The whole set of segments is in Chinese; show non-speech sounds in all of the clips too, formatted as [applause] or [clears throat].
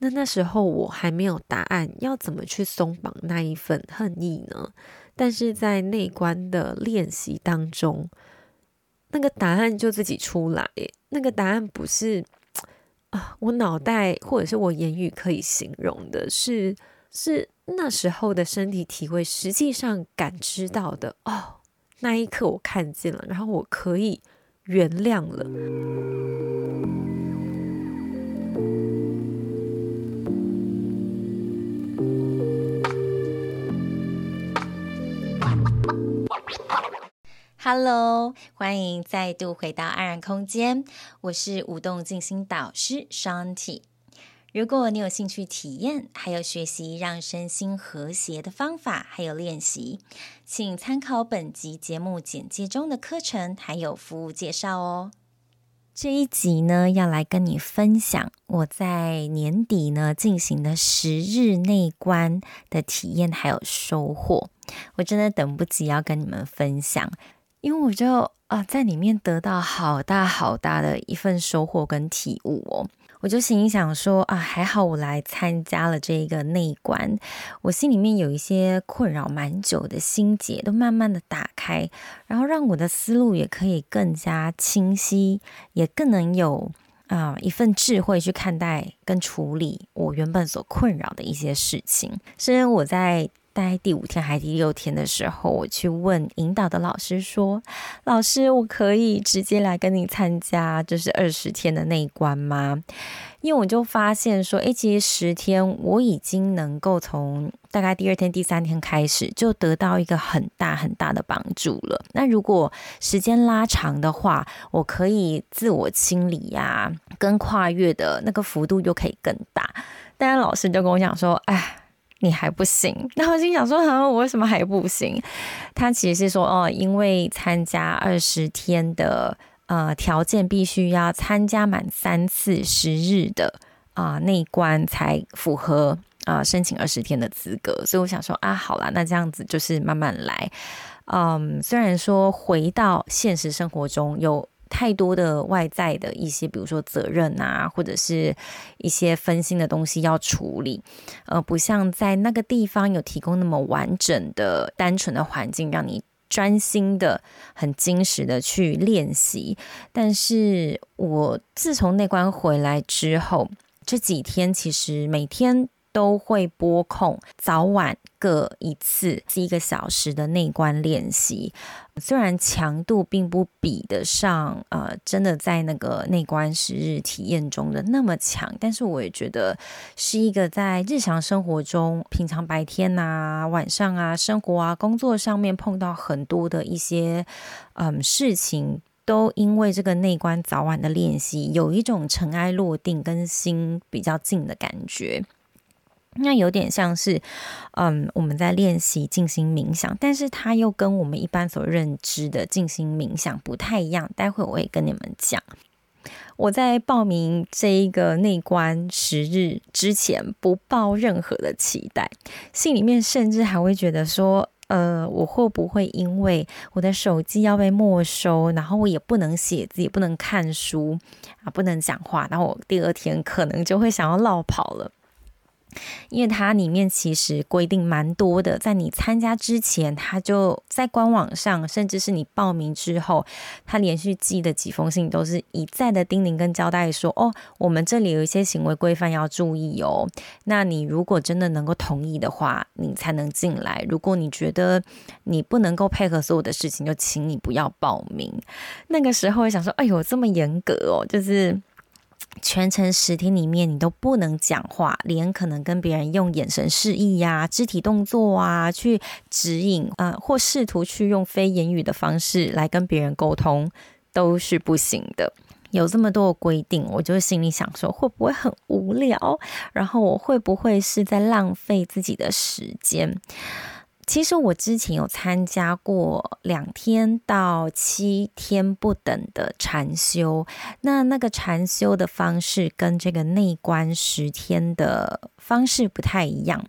那那时候我还没有答案，要怎么去松绑那一份恨意呢？但是在内观的练习当中，那个答案就自己出来。那个答案不是啊，我脑袋或者是我言语可以形容的，是是那时候的身体体会，实际上感知到的。哦，那一刻我看见了，然后我可以原谅了。Hello，欢迎再度回到安然空间。我是舞动静心导师 Shanti。如果你有兴趣体验，还有学习让身心和谐的方法，还有练习，请参考本集节目简介中的课程，还有服务介绍哦。这一集呢，要来跟你分享我在年底呢进行的十日内观的体验还有收获。我真的等不及要跟你们分享。因为我就啊，在里面得到好大好大的一份收获跟体悟哦，我就心里想说啊，还好我来参加了这个内观，我心里面有一些困扰蛮久的心结都慢慢的打开，然后让我的思路也可以更加清晰，也更能有啊一份智慧去看待跟处理我原本所困扰的一些事情。虽然我在。在第五天还第六天的时候，我去问引导的老师说：“老师，我可以直接来跟你参加，就是二十天的那一关吗？”因为我就发现说，诶，其实十天我已经能够从大概第二天、第三天开始，就得到一个很大很大的帮助了。那如果时间拉长的话，我可以自我清理呀，跟跨越的那个幅度就可以更大。当然，老师就跟我讲说：“哎。”你还不行，那我心想说，啊，我为什么还不行？他其实是说，哦，因为参加二十天的呃条件，必须要参加满三次十日的啊、呃、内关才符合啊、申请二十天的资格。所以我想说啊，好啦，那这样子就是慢慢来。嗯，虽然说回到现实生活中有。太多的外在的一些，比如说责任啊，或者是一些分心的东西要处理，呃，不像在那个地方有提供那么完整的、单纯的环境，让你专心的、很精实的去练习。但是我自从内观回来之后，这几天其实每天。都会播控早晚各一次，是一个小时的内观练习。虽然强度并不比得上，呃，真的在那个内观十日体验中的那么强，但是我也觉得是一个在日常生活中，平常白天啊、晚上啊、生活啊、工作上面碰到很多的一些嗯事情，都因为这个内观早晚的练习，有一种尘埃落定、跟心比较静的感觉。那有点像是，嗯，我们在练习静心冥想，但是它又跟我们一般所认知的静心冥想不太一样。待会我会跟你们讲。我在报名这一个内观十日之前，不抱任何的期待，心里面甚至还会觉得说，呃，我会不会因为我的手机要被没收，然后我也不能写字，也不能看书啊，不能讲话，然后我第二天可能就会想要落跑了。因为它里面其实规定蛮多的，在你参加之前，它就在官网上，甚至是你报名之后，它连续寄的几封信都是一再的叮咛跟交代说：“哦，我们这里有一些行为规范要注意哦。那你如果真的能够同意的话，你才能进来。如果你觉得你不能够配合所有的事情，就请你不要报名。”那个时候我想说：“哎呦，这么严格哦，就是。”全程十天里面，你都不能讲话，连可能跟别人用眼神示意呀、肢体动作啊去指引啊、呃，或试图去用非言语的方式来跟别人沟通，都是不行的。有这么多的规定，我就心里想说，会不会很无聊？然后我会不会是在浪费自己的时间？其实我之前有参加过两天到七天不等的禅修，那那个禅修的方式跟这个内观十天的方式不太一样。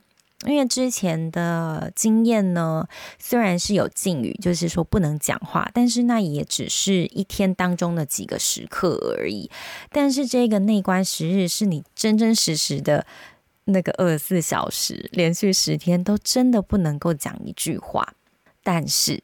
因为之前的经验呢，虽然是有禁语，就是说不能讲话，但是那也只是一天当中的几个时刻而已。但是这个内观十日是你真真实实的那个二十四小时，连续十天都真的不能够讲一句话。但是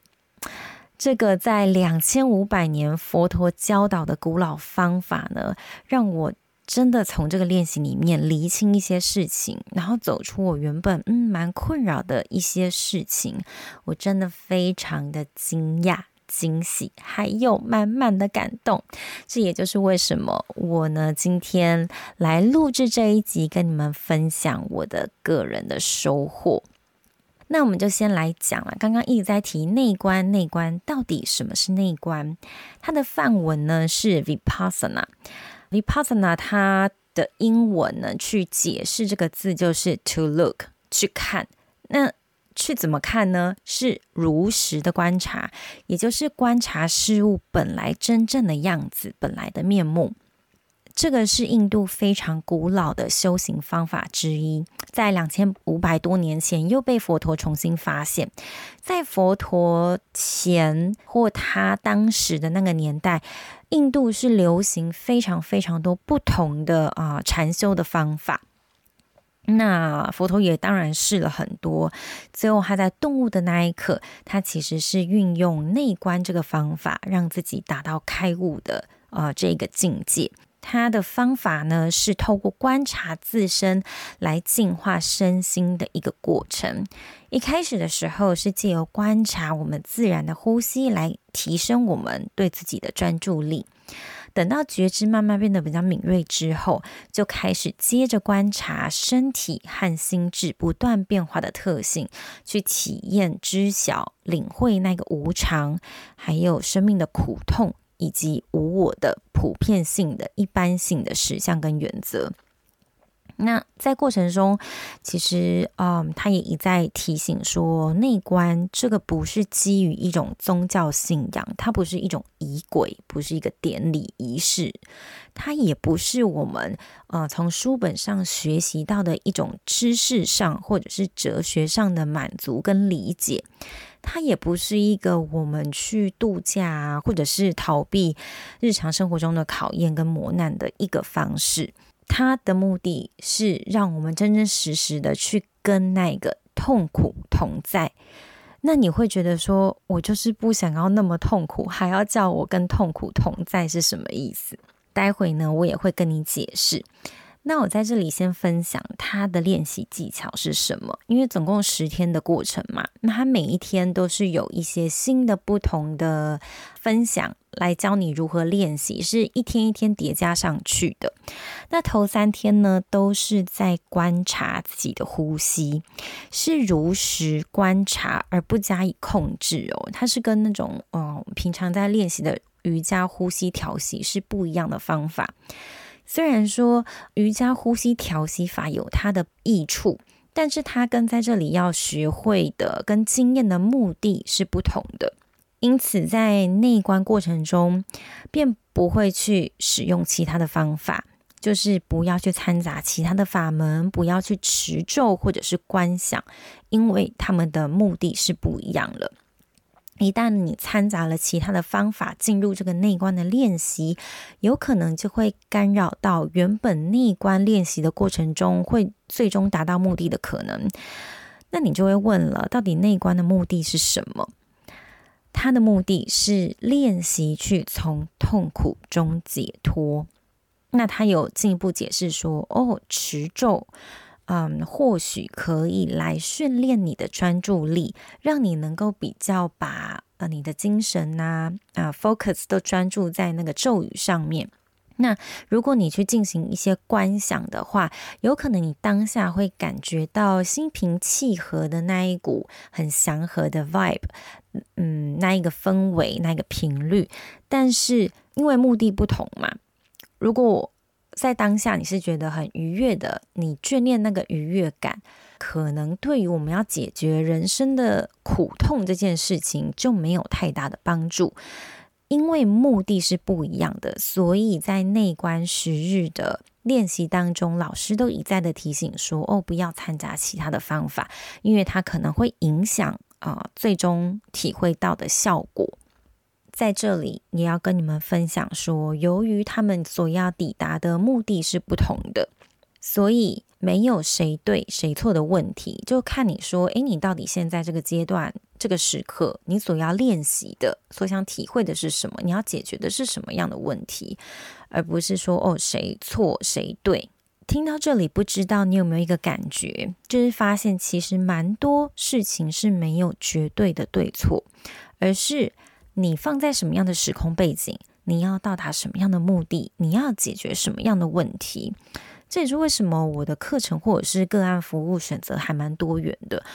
这个在两千五百年佛陀教导的古老方法呢，让我。真的从这个练习里面厘清一些事情，然后走出我原本嗯蛮困扰的一些事情，我真的非常的惊讶、惊喜，还有满满的感动。这也就是为什么我呢今天来录制这一集，跟你们分享我的个人的收获。那我们就先来讲了，刚刚一直在提内观，内观到底什么是内观？它的梵文呢是 Vipassana。Vipassana 它的英文呢，去解释这个字就是 to look 去看。那去怎么看呢？是如实的观察，也就是观察事物本来真正的样子，本来的面目。这个是印度非常古老的修行方法之一，在两千五百多年前又被佛陀重新发现。在佛陀前或他当时的那个年代，印度是流行非常非常多不同的啊禅修的方法。那佛陀也当然试了很多，最后他在顿悟的那一刻，他其实是运用内观这个方法，让自己达到开悟的啊这个境界。他的方法呢，是透过观察自身来净化身心的一个过程。一开始的时候是借由观察我们自然的呼吸来提升我们对自己的专注力。等到觉知慢慢变得比较敏锐之后，就开始接着观察身体和心智不断变化的特性，去体验、知晓、领会那个无常，还有生命的苦痛。以及无我的普遍性的一般性的实相跟原则。那在过程中，其实，嗯，他也一再提醒说，内观这个不是基于一种宗教信仰，它不是一种仪轨，不是一个典礼仪式，它也不是我们，呃，从书本上学习到的一种知识上或者是哲学上的满足跟理解。它也不是一个我们去度假啊，或者是逃避日常生活中的考验跟磨难的一个方式。他的目的是让我们真真实实的去跟那个痛苦同在。那你会觉得说，我就是不想要那么痛苦，还要叫我跟痛苦同在是什么意思？待会呢，我也会跟你解释。那我在这里先分享他的练习技巧是什么？因为总共十天的过程嘛，那他每一天都是有一些新的、不同的分享来教你如何练习，是一天一天叠加上去的。那头三天呢，都是在观察自己的呼吸，是如实观察而不加以控制哦。它是跟那种嗯平常在练习的瑜伽呼吸调息是不一样的方法。虽然说瑜伽呼吸调息法有它的益处，但是它跟在这里要学会的跟经验的目的是不同的。因此，在内观过程中，便不会去使用其他的方法，就是不要去掺杂其他的法门，不要去持咒或者是观想，因为他们的目的是不一样了。一旦你掺杂了其他的方法进入这个内观的练习，有可能就会干扰到原本内观练习的过程中会最终达到目的的可能。那你就会问了，到底内观的目的是什么？它的目的是练习去从痛苦中解脱。那他有进一步解释说，哦，持咒。嗯，或许可以来训练你的专注力，让你能够比较把呃你的精神呐啊，focus 都专注在那个咒语上面。那如果你去进行一些观想的话，有可能你当下会感觉到心平气和的那一股很祥和的 vibe，嗯，那一个氛围，那一个频率。但是因为目的不同嘛，如果在当下，你是觉得很愉悦的，你眷恋那个愉悦感，可能对于我们要解决人生的苦痛这件事情就没有太大的帮助，因为目的是不一样的。所以在内观十日的练习当中，老师都一再的提醒说：“哦，不要掺杂其他的方法，因为它可能会影响啊、最终体会到的效果。”在这里也要跟你们分享说，由于他们所要抵达的目的是不同的，所以没有谁对谁错的问题，就看你说：“诶，你到底现在这个阶段、这个时刻，你所要练习的、所想体会的是什么？你要解决的是什么样的问题？”而不是说哦，谁错谁对。听到这里，不知道你有没有一个感觉，就是发现其实蛮多事情是没有绝对的对错，而是你放在什么样的时空背景，你要到达什么样的目的，你要解决什么样的问题。这也是为什么我的课程或者是个案服务选择还蛮多元的，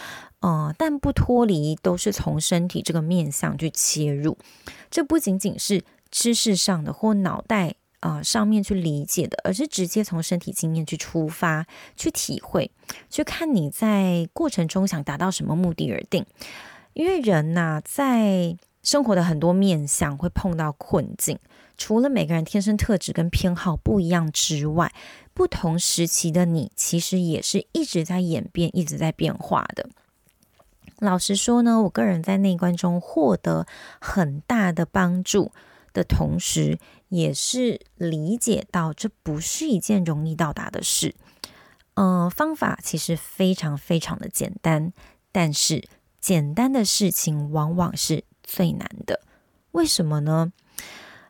呃，但不脱离都是从身体这个面向去切入。这不仅仅是知识上的或脑袋。啊、上面去理解的，而是直接从身体经验去出发，去体会，去看你在过程中想达到什么目的而定。因为人呐、在生活的很多面向会碰到困境，除了每个人天生特质跟偏好不一样之外，不同时期的你其实也是一直在演变、一直在变化的。老实说呢，我个人在内观中获得很大的帮助的同时，也是理解到这不是一件容易到达的事，呃，方法其实非常非常的简单，但是简单的事情往往是最难的。为什么呢？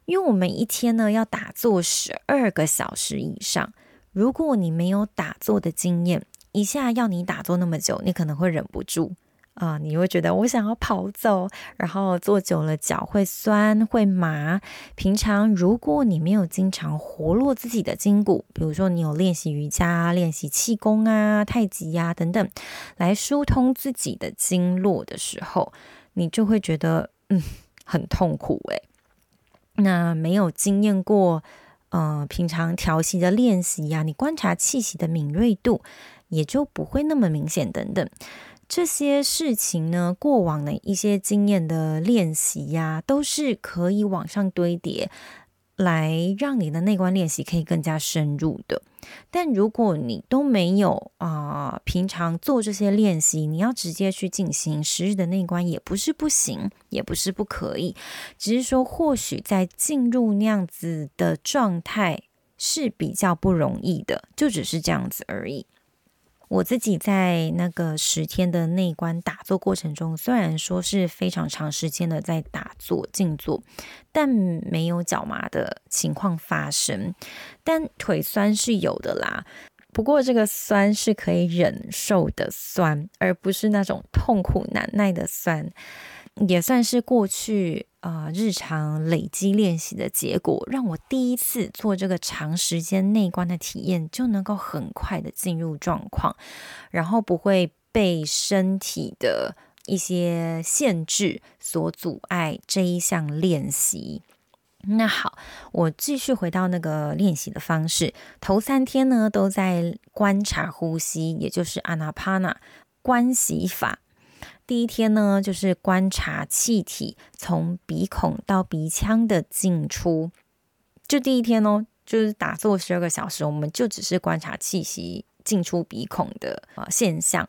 因为我们一天呢要打坐十二个小时以上，如果你没有打坐的经验，一下要你打坐那么久，你可能会忍不住。啊，你会觉得我想要跑走，然后坐久了脚会酸会麻。平常如果你没有经常活络自己的筋骨，比如说你有练习瑜伽、练习气功啊、太极呀、等等，来疏通自己的经络的时候，你就会觉得嗯很痛苦诶。那没有经验过，呃，平常调息的练习呀、你观察气息的敏锐度也就不会那么明显等等。这些事情呢，过往的一些经验的练习呀，都是可以往上堆叠，来让你的内观练习可以更加深入的。但如果你都没有啊、平常做这些练习，你要直接去进行十日的内观，也不是不行，也不是不可以，只是说或许在进入那样子的状态是比较不容易的，就只是这样子而已。我自己在那个十天的内观打坐过程中，虽然说是非常长时间的在打坐静坐，但没有脚麻的情况发生，但腿酸是有的啦。不过这个酸是可以忍受的酸，而不是那种痛苦难耐的酸。也算是过去啊、呃、日常累积练习的结果，让我第一次做这个长时间内观的体验，就能够很快的进入状况，然后不会被身体的一些限制所阻碍这一项练习。那好，我继续回到那个练习的方式，头三天呢都在观察呼吸，也就是阿那帕那观息法。第一天呢，就是观察气体从鼻孔到鼻腔的进出，就第一天哦，就是打坐十二个小时，我们就只是观察气息进出鼻孔的啊现象。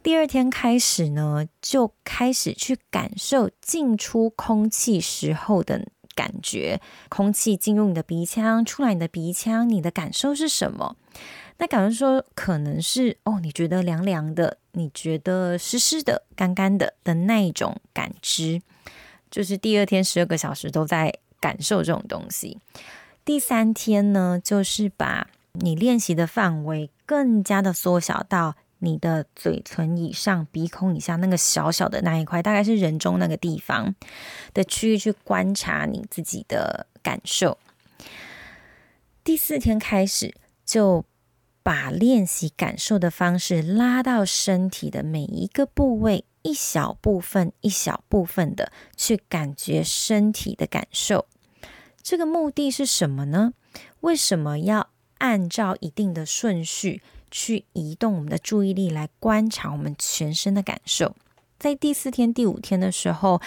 第二天开始呢，就开始去感受进出空气时候的感觉，空气进入你的鼻腔，出来你的鼻腔，你的感受是什么？那感觉说可能是哦，你觉得凉凉的，你觉得湿湿的、干干的的那一种感知，就是第二天十二个小时都在感受这种东西。第三天呢，就是把你练习的范围更加的缩小到你的嘴唇以上、鼻孔以下那个小小的那一块，大概是人中那个地方的区域去观察你自己的感受。第四天开始就。把练习感受的方式拉到身体的每一个部位，一小部分一小部分的去感觉身体的感受。这个目的是什么呢？为什么要按照一定的顺序去移动我们的注意力来观察我们全身的感受？在第四天、第五天的时候，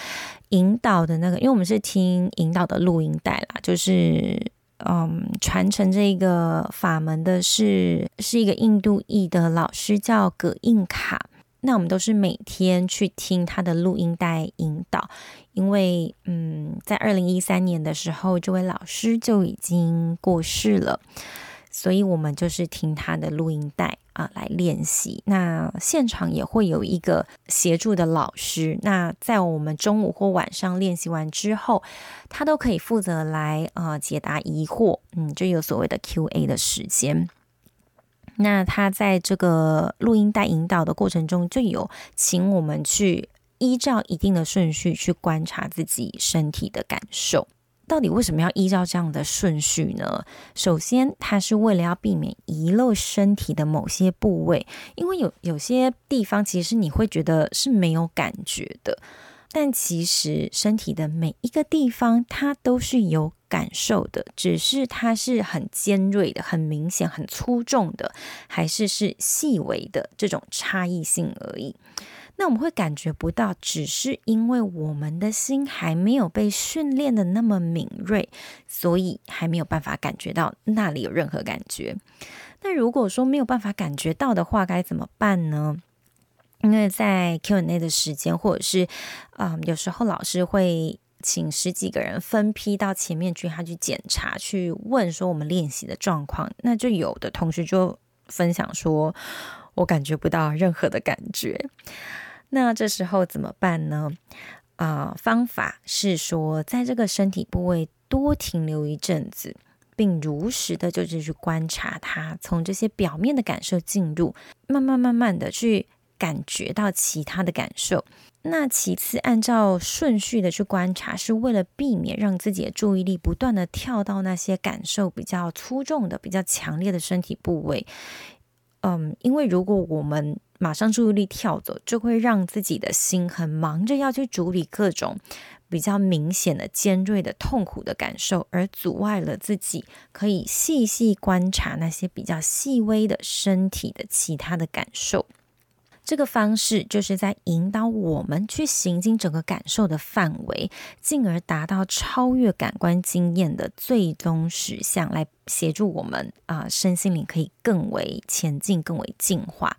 引导的那个，因为我们是听引导的录音带啦，就是。嗯，传承这个法门的是是一个印度裔的老师，叫葛印卡。那我们都是每天去听他的录音带引导，因为嗯，在二零一三年的时候，这位老师就已经过世了，所以我们就是听他的录音带啊来练习。那现场也会有一个协助的老师，那在我们中午或晚上练习完之后，他都可以负责来啊解答疑惑，嗯，就有所谓的 Q&A 的时间。那他在这个录音带引导的过程中，就有请我们去依照一定的顺序去观察自己身体的感受。到底为什么要依照这样的顺序呢？首先，它是为了要避免遗漏身体的某些部位，因为有有些地方其实你会觉得是没有感觉的。但其实身体的每一个地方，它都是有感受的，只是它是很尖锐的、很明显、很粗重的，还是是细微的这种差异性而已。那我们会感觉不到，只是因为我们的心还没有被训练的那么敏锐，所以还没有办法感觉到那里有任何感觉。那如果说没有办法感觉到的话，该怎么办呢？因为在 Q&A 的时间，或者是、嗯，有时候老师会请十几个人分批到前面去，他去检查，去问说我们练习的状况。那就有的同学就分享说，我感觉不到任何的感觉。那这时候怎么办呢？啊、方法是说，在这个身体部位多停留一阵子，并如实的就是去观察它，从这些表面的感受进入，慢慢慢慢的去。感觉到其他的感受，那其次按照顺序的去观察，是为了避免让自己的注意力不断的跳到那些感受比较粗重的、比较强烈的身体部位。嗯，因为如果我们马上注意力跳走，就会让自己的心很忙着要去处理各种比较明显的尖锐的痛苦的感受，而阻碍了自己可以细细观察那些比较细微的身体的其他的感受。这个方式就是在引导我们去行经整个感受的范围，进而达到超越感官经验的最终实相，来协助我们啊、身心灵可以更为前进、更为进化。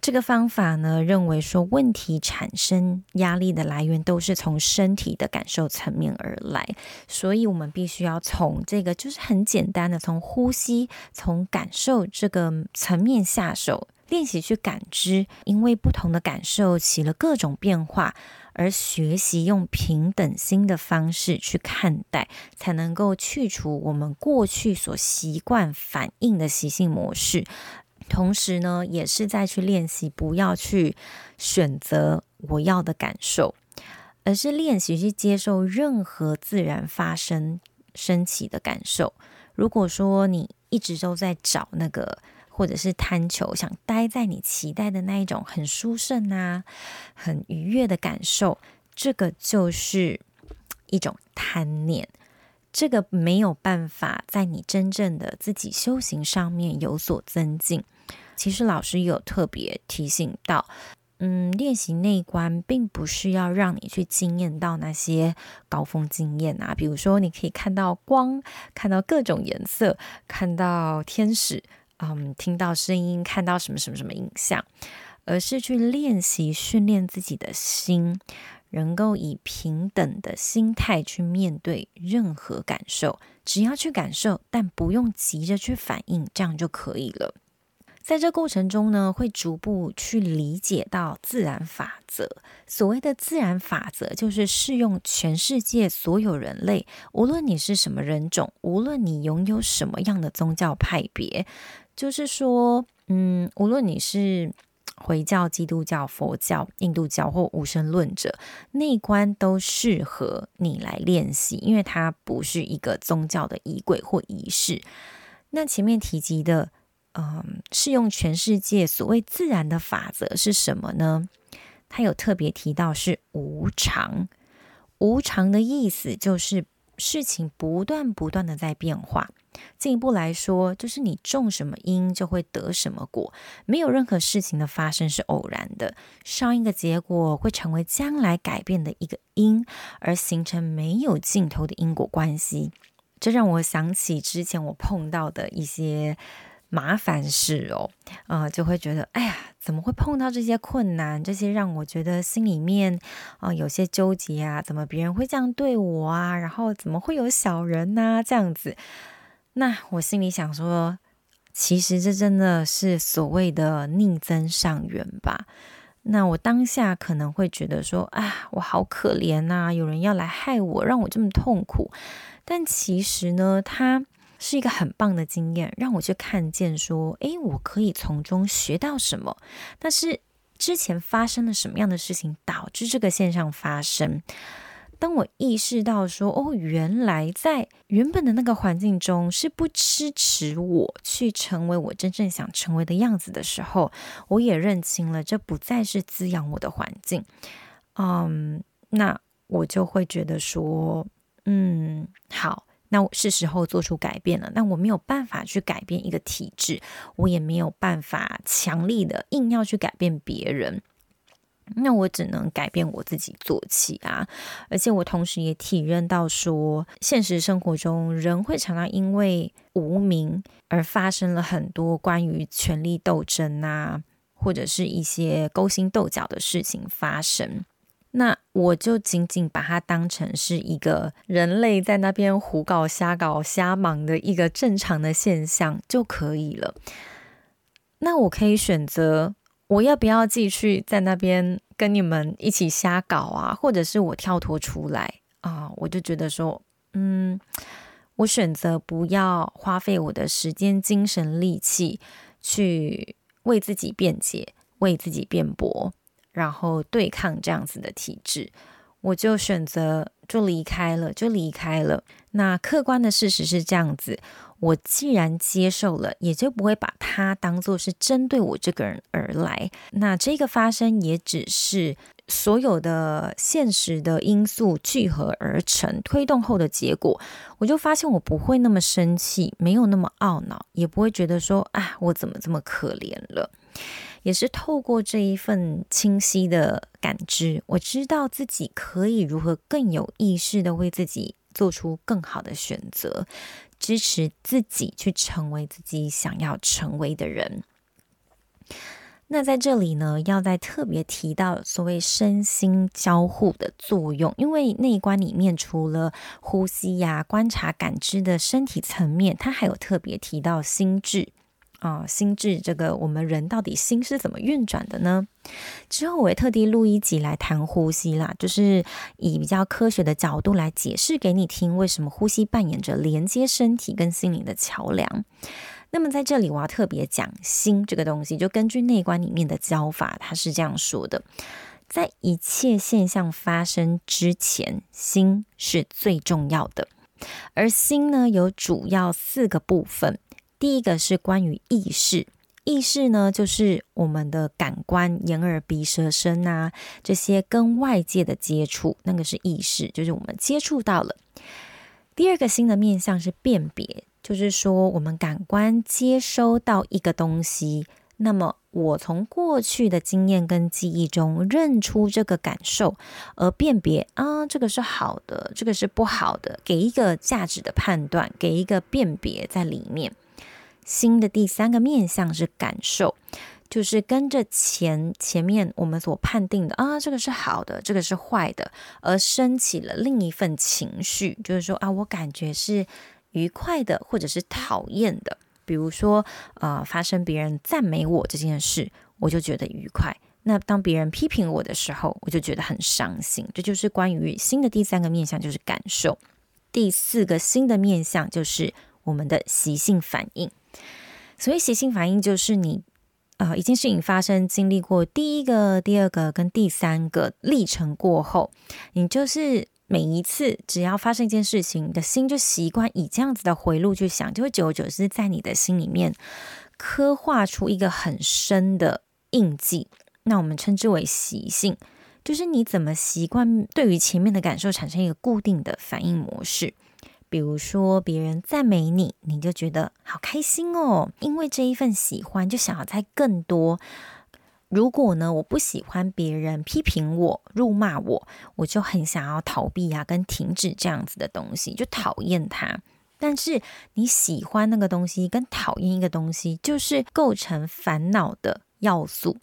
这个方法呢，认为说问题产生压力的来源都是从身体的感受层面而来，所以我们必须要从这个就是很简单的从呼吸、从感受这个层面下手。练习去感知，因为不同的感受起了各种变化，而学习用平等心的方式去看待，才能够去除我们过去所习惯反应的习性模式。同时呢，也是在去练习不要去选择我要的感受，而是练习去接受任何自然发生升起的感受。如果说你一直都在找那个。或者是贪求，想待在你期待的那一种很殊胜啊、很愉悦的感受，这个就是一种贪念。这个没有办法在你真正的自己修行上面有所增进。其实老师有特别提醒到，嗯，练习内观并不是要让你去经验到那些高峰经验啊，比如说你可以看到光，看到各种颜色，看到天使。嗯，听到声音，看到什么什么什么影像，而是去练习训练自己的心，能够以平等的心态去面对任何感受，只要去感受，但不用急着去反应，这样就可以了。在这过程中呢，会逐步去理解到自然法则。所谓的自然法则，就是适用全世界所有人类，无论你是什么人种，无论你拥有什么样的宗教派别。就是说，嗯，无论你是回教、基督教、佛教、印度教或无神论者，内观都适合你来练习，因为它不是一个宗教的仪轨或仪式。那前面提及的，嗯，适用全世界所谓自然的法则是什么呢？他有特别提到是无常。无常的意思就是事情不断不断的在变化。进一步来说，就是你种什么因，就会得什么果。没有任何事情的发生是偶然的，上一个结果会成为将来改变的一个因，而形成没有尽头的因果关系。这让我想起之前我碰到的一些麻烦事哦，啊、就会觉得，哎呀，怎么会碰到这些困难？这些让我觉得心里面啊、有些纠结啊，怎么别人会这样对我啊？然后怎么会有小人呐、这样子，那我心里想说，其实这真的是所谓的逆增上缘吧。那我当下可能会觉得说，啊，我好可怜呐、有人要来害我，让我这么痛苦。但其实呢，他是一个很棒的经验，让我去看见说，诶，我可以从中学到什么。但是之前发生了什么样的事情导致这个现象发生？当我意识到说，哦，原来在原本的那个环境中是不支持我去成为我真正想成为的样子的时候，我也认清了这不再是滋养我的环境。嗯，那我就会觉得说，嗯，好，那我是时候做出改变了。那我没有办法去改变一个体制，我也没有办法强力的硬要去改变别人。那我只能改变我自己做起啊！而且我同时也体认到说，现实生活中人会常常因为无名而发生了很多关于权力斗争啊，或者是一些勾心斗角的事情发生。那我就仅仅把它当成是一个人类在那边胡搞瞎搞瞎忙的一个正常的现象就可以了。那我可以选择。我要不要继续在那边跟你们一起瞎搞啊？或者是我跳脱出来啊？我就觉得说，嗯，我选择不要花费我的时间、精神、力气去为自己辩解、为自己辩驳，然后对抗这样子的体制。我就选择就离开了，就离开了。那客观的事实是这样子。我既然接受了，也就不会把它当做是针对我这个人而来。那这个发生也只是所有的现实的因素聚合而成，推动后的结果。我就发现我不会那么生气，没有那么懊恼，也不会觉得说啊，我怎么这么可怜了。也是透过这一份清晰的感知，我知道自己可以如何更有意识的为自己做出更好的选择。支持自己去成为自己想要成为的人。那在这里呢，要再特别提到所谓身心交互的作用，因为内观里面除了呼吸呀、观察、感知的身体层面，它还有特别提到心智。啊、心智这个，我们人到底心是怎么运转的呢？之后我也特地录一集来谈呼吸啦，就是以比较科学的角度来解释给你听，为什么呼吸扮演着连接身体跟心灵的桥梁。那么在这里，我要特别讲心这个东西，就根据内观里面的教法，它是这样说的：在一切现象发生之前，心是最重要的，而心呢，有主要四个部分。第一个是关于意识，意识呢，就是我们的感官，眼耳鼻舌身啊，这些跟外界的接触，那个是意识，就是我们接触到了。第二个新的面向是辨别，就是说我们感官接收到一个东西，那么我从过去的经验跟记忆中认出这个感受，而辨别啊，这个是好的，这个是不好的，给一个价值的判断，给一个辨别在里面。心的第三个面向是感受，就是跟着前前面我们所判定的啊，这个是好的，这个是坏的，而升起了另一份情绪，就是说啊，我感觉是愉快的，或者是讨厌的。比如说，呃，发生别人赞美我这件事，我就觉得愉快；那当别人批评我的时候，我就觉得很伤心。这就是关于新的第三个面向，就是感受。第四个新的面向就是我们的习性反应。所以习性反应就是你，呃，一件事情发生，经历过第一个、第二个跟第三个历程过后，你就是每一次只要发生一件事情，你的心就习惯以这样子的回路去想，就会久而久之在你的心里面刻画出一个很深的印记。那我们称之为习性，就是你怎么习惯对于前面的感受产生一个固定的反应模式。比如说，别人赞美你，你就觉得好开心哦，因为这一份喜欢，就想要再更多。如果呢，我不喜欢别人批评我、辱骂我，我就很想要逃避啊，跟停止这样子的东西，就讨厌他。但是你喜欢那个东西跟讨厌一个东西，就是构成烦恼的要素。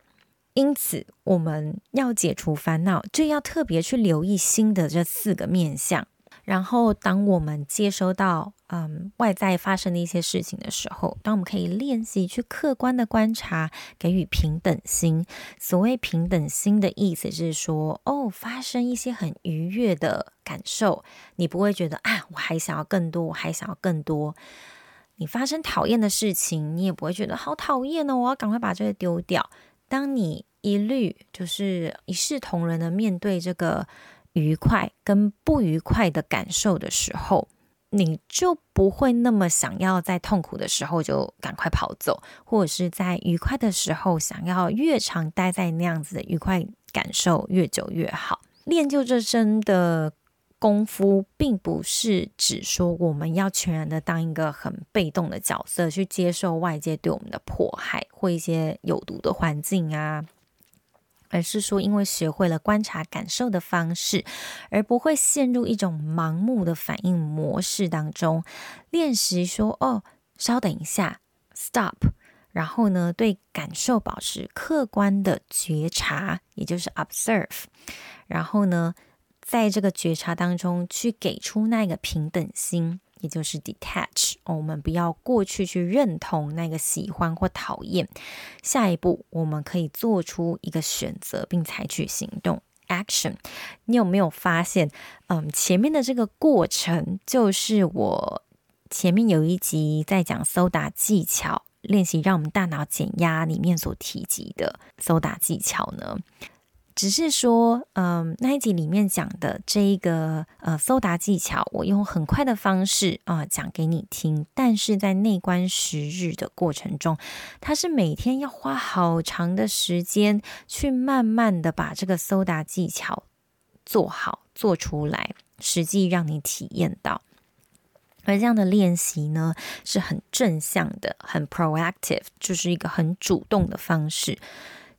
因此，我们要解除烦恼，就要特别去留意新的这四个面向。然后，当我们接收到嗯外在发生的一些事情的时候，当我们可以练习去客观的观察，给予平等心。所谓平等心的意思是说，哦，发生一些很愉悦的感受，你不会觉得啊，我还想要更多，我还想要更多。你发生讨厌的事情，你也不会觉得好讨厌哦，我要赶快把这个丢掉。当你一律就是一视同仁的面对这个。愉快跟不愉快的感受的时候，你就不会那么想要在痛苦的时候就赶快跑走，或者是在愉快的时候想要越长待在那样子的愉快感受越久越好。练就这身的功夫，并不是指说我们要全然的当一个很被动的角色去接受外界对我们的迫害或一些有毒的环境啊。而是说，因为学会了观察感受的方式，而不会陷入一种盲目的反应模式当中。练习说：“哦，稍等一下，stop。”然后呢，对感受保持客观的觉察，也就是 observe。然后呢，在这个觉察当中，去给出那个平等心。也就是 detach，我们不要过去去认同那个喜欢或讨厌。下一步，我们可以做出一个选择，并采取行动 action。你有没有发现，嗯，前面的这个过程，就是我前面有一集在讲搜打技巧练习，让我们大脑减压里面所提及的搜打技巧呢？只是说，嗯，那一集里面讲的这一个呃搜答技巧，我用很快的方式啊、讲给你听。但是在内观十日的过程中，它是每天要花好长的时间去慢慢的把这个搜答技巧做好做出来，实际让你体验到。而这样的练习呢，是很正向的，很 proactive，就是一个很主动的方式。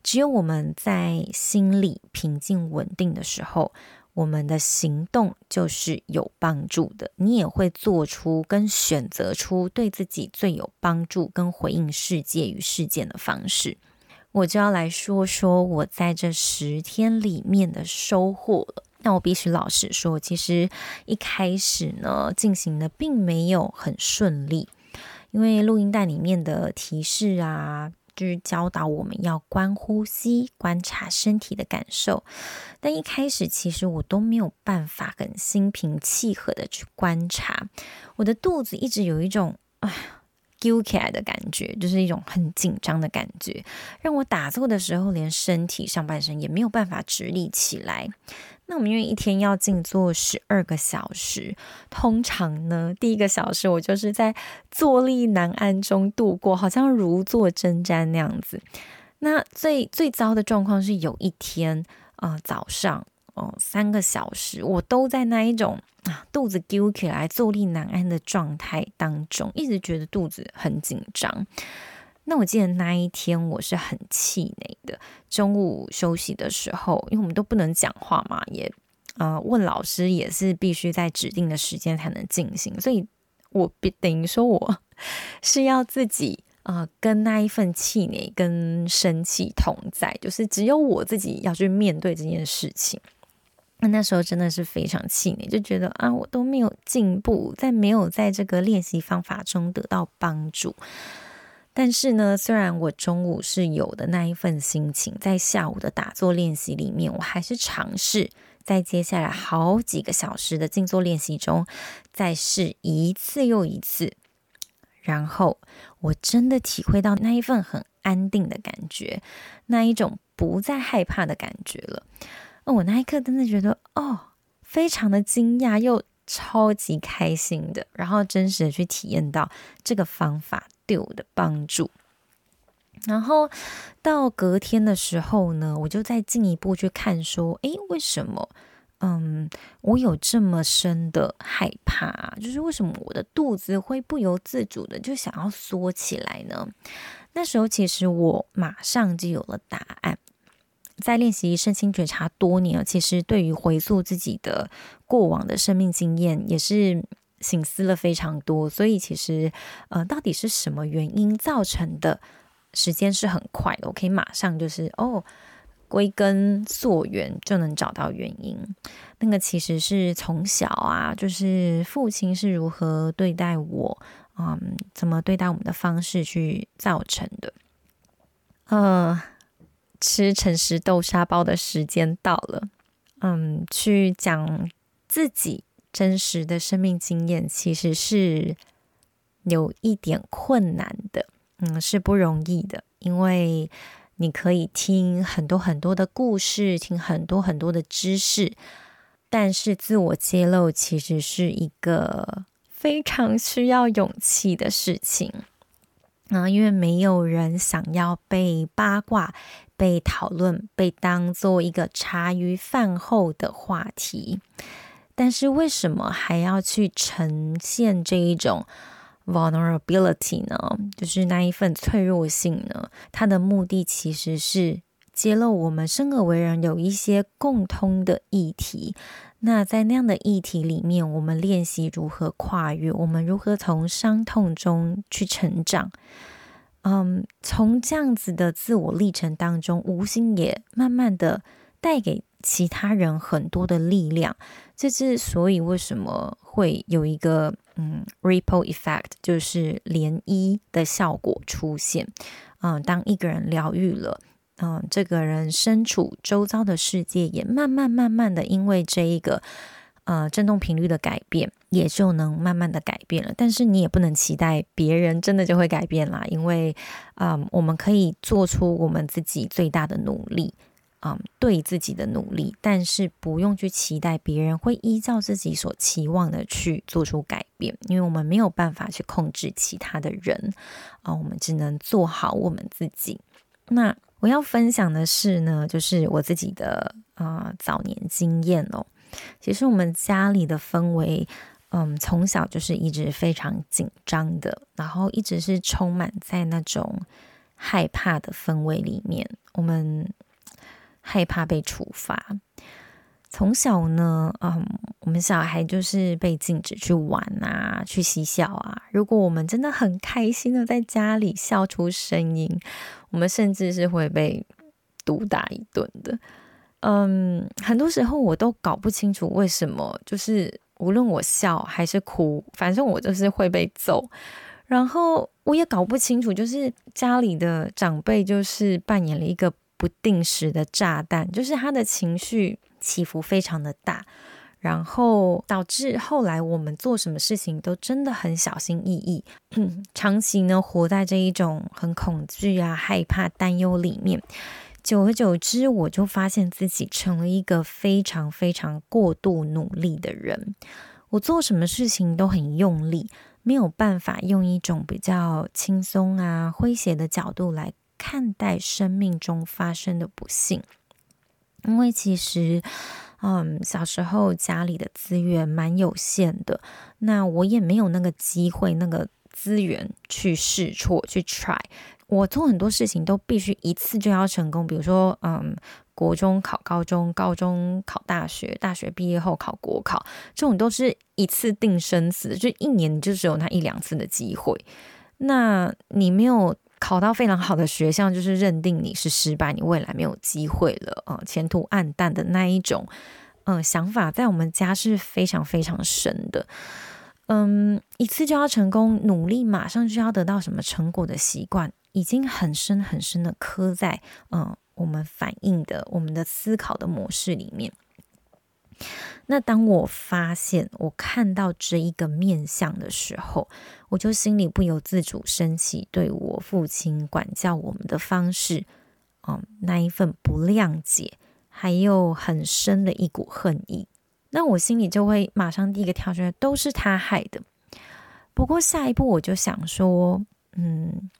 只有我们在心里平静稳定的时候，我们的行动就是有帮助的。你也会做出跟选择出对自己最有帮助跟回应世界与事件的方式。我就要来说说我在这十天里面的收获了。那我必须老实说，其实一开始呢，进行的并没有很顺利，因为录音带里面的提示啊。就是教导我们要观呼吸，观察身体的感受。但一开始，其实我都没有办法很心平气和的去观察。我的肚子一直有一种哎揪起来的感觉，就是一种很紧张的感觉，让我打坐的时候，连身体上半身也没有办法直立起来。那我们因为一天要静坐十二个小时，通常呢，第一个小时我就是在坐立难安中度过，好像如坐针毡那样子。那最最糟的状况是有一天啊、早上哦、三个小时，我都在那一种啊肚子揪起来、坐立难安的状态当中，一直觉得肚子很紧张。那我记得那一天我是很气馁的。中午休息的时候，因为我们都不能讲话嘛，也呃问老师也是必须在指定的时间才能进行，所以我等于说我 [laughs] 是要自己呃跟那一份气馁跟生气同在，就是只有我自己要去面对这件事情。那那时候真的是非常气馁，就觉得啊我都没有进步，在没有在这个练习方法中得到帮助。但是呢，虽然我中午是有的那一份心情，在下午的打坐练习里面，我还是尝试在接下来好几个小时的静坐练习中，再试一次又一次。然后我真的体会到那一份很安定的感觉，那一种不再害怕的感觉了。我那一刻真的觉得，哦，非常的惊讶又超级开心的，然后真实的去体验到这个方法。对我的帮助，然后到隔天的时候呢，我就再进一步去看，说，诶，为什么，嗯，我有这么深的害怕？就是为什么我的肚子会不由自主的就想要缩起来呢？那时候其实我马上就有了答案。在练习身心觉察多年了，其实对于回溯自己的过往的生命经验，也是。省思了非常多，所以其实呃，到底是什么原因造成的？时间是很快的，我可以马上就是哦，归根溯源就能找到原因。那个其实是从小啊，就是父亲是如何对待我，嗯，怎么对待我们的方式去造成的。呃，吃诚实豆沙包的时间到了，嗯，去讲自己真实的生命经验，其实是有一点困难的。嗯，是不容易的，因为你可以听很多很多的故事，听很多很多的知识，但是自我揭露其实是一个非常需要勇气的事情啊，因为没有人想要被八卦、被讨论、被当做一个茶余饭后的话题，但是为什么还要去呈现这一种？Vulnerability 呢，就是那一份脆弱性呢，它的目的其实是揭露我们生而为人有一些共通的议题。那在那样的议题里面，我们练习如何跨越，我们如何从伤痛中去成长。嗯，从这样子的自我历程当中，无心也慢慢的带给其他人很多的力量。这之所以为什么会有一个。嗯，ripple effect 就是涟漪的效果出现。嗯，当一个人疗愈了，嗯，这个人身处周遭的世界也慢慢慢慢的，因为这一个呃振动频率的改变，也就能慢慢的改变了。但是你也不能期待别人真的就会改变啦，因为嗯，我们可以做出我们自己最大的努力。嗯，对自己的努力，但是不用去期待别人会依照自己所期望的去做出改变，因为我们没有办法去控制其他的人啊，我们只能做好我们自己。那我要分享的是呢，就是我自己的啊、早年经验哦。其实我们家里的氛围，嗯，从小就是一直非常紧张的，然后一直是充满在那种害怕的氛围里面，我们。害怕被处罚，从小呢，嗯，我们小孩就是被禁止去玩啊，去嬉笑啊。如果我们真的很开心的在家里笑出声音，我们甚至是会被毒打一顿的。嗯，很多时候我都搞不清楚为什么，就是无论我笑还是哭，反正我就是会被揍。然后我也搞不清楚，就是家里的长辈就是扮演了一个。不定时的炸弹，就是他的情绪起伏非常的大，然后导致后来我们做什么事情都真的很小心翼翼，[coughs] 长期呢活在这一种很恐惧啊、害怕、担忧里面，久而久之，我就发现自己成了一个非常非常过度努力的人，我做什么事情都很用力，没有办法用一种比较轻松啊、诙谐的角度来。看待生命中发生的不幸，因为其实，嗯，小时候家里的资源蛮有限的，那我也没有那个机会、那个资源去试错、去 try。我做很多事情都必须一次就要成功，比如说，嗯，国中考高中，高中考大学，大学毕业后考国考，这种都是一次定生死，就一年就只有那一两次的机会。那你没有。考到非常好的学校，就是认定你是失败，你未来没有机会了，嗯，前途暗淡的那一种，嗯、想法在我们家是非常非常深的。嗯，一次就要成功，努力马上就要得到什么成果的习惯，已经很深很深的刻在，嗯、我们反应的、我们的思考的模式里面。那当我发现我看到这一个面相的时候，我就心里不由自主升起对我父亲管教我们的方式，嗯，那一份不谅解，还有很深的一股恨意。那我心里就会马上第一个跳出来，都是他害的。不过下一步我就想说，嗯，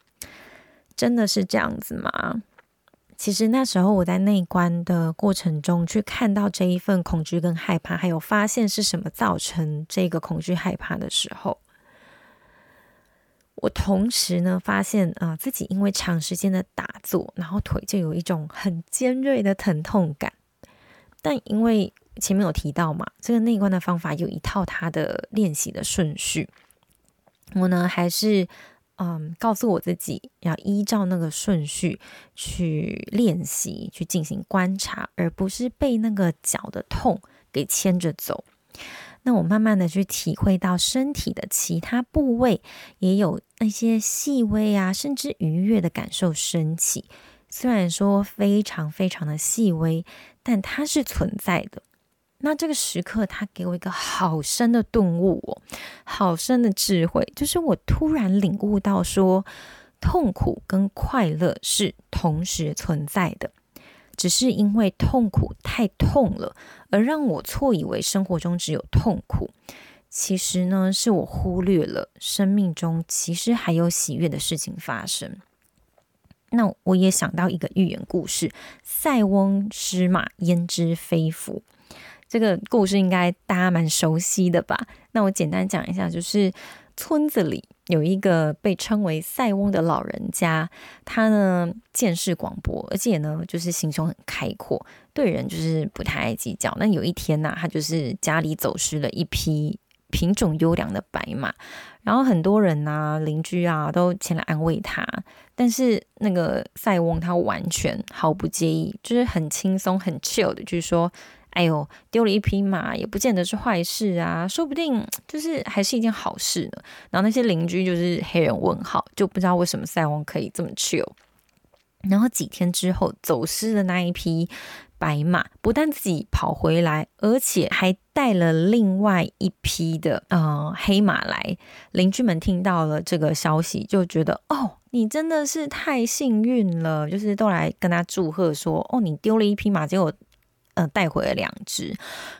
真的是这样子吗？其实那时候我在内观的过程中，去看到这一份恐惧跟害怕，还有发现是什么造成这个恐惧害怕的时候，我同时呢发现啊、自己因为长时间的打坐，然后腿就有一种很尖锐的疼痛感。但因为前面有提到嘛，这个内观的方法有一套它的练习的顺序。我呢，还是嗯，告诉我自己要依照那个顺序去练习，去进行观察，而不是被那个脚的痛给牵着走。那我慢慢的去体会到身体的其他部位也有那些细微啊，甚至愉悦的感受升起。虽然说非常非常的细微，但它是存在的。那这个时刻，他给我一个好深的顿悟哦，好深的智慧，就是我突然领悟到说，痛苦跟快乐是同时存在的，只是因为痛苦太痛了，而让我错以为生活中只有痛苦。其实呢，是我忽略了生命中其实还有喜悦的事情发生。那我也想到一个寓言故事：塞翁失马，焉知非福。这个故事应该大家蛮熟悉的吧？那我简单讲一下，就是村子里有一个被称为塞翁的老人家，他呢见识广博，而且呢就是心胸很开阔，对人就是不太爱计较。那有一天呢、他就是家里走失了一匹品种优良的白马，然后很多人啊、邻居啊都前来安慰他，但是那个塞翁他完全毫不介意，就是很轻松、很 chill 的，就是说。哎呦，丢了一匹马也不见得是坏事啊，说不定就是还是一件好事呢。然后那些邻居就是黑人问号，就不知道为什么塞翁可以这么 chill。然后几天之后，走失的那一匹白马不但自己跑回来，而且还带了另外一匹的呃黑马来。邻居们听到了这个消息，就觉得哦，你真的是太幸运了，就是都来跟他祝贺说，哦，你丢了一匹马，结果。呃，带回了两只，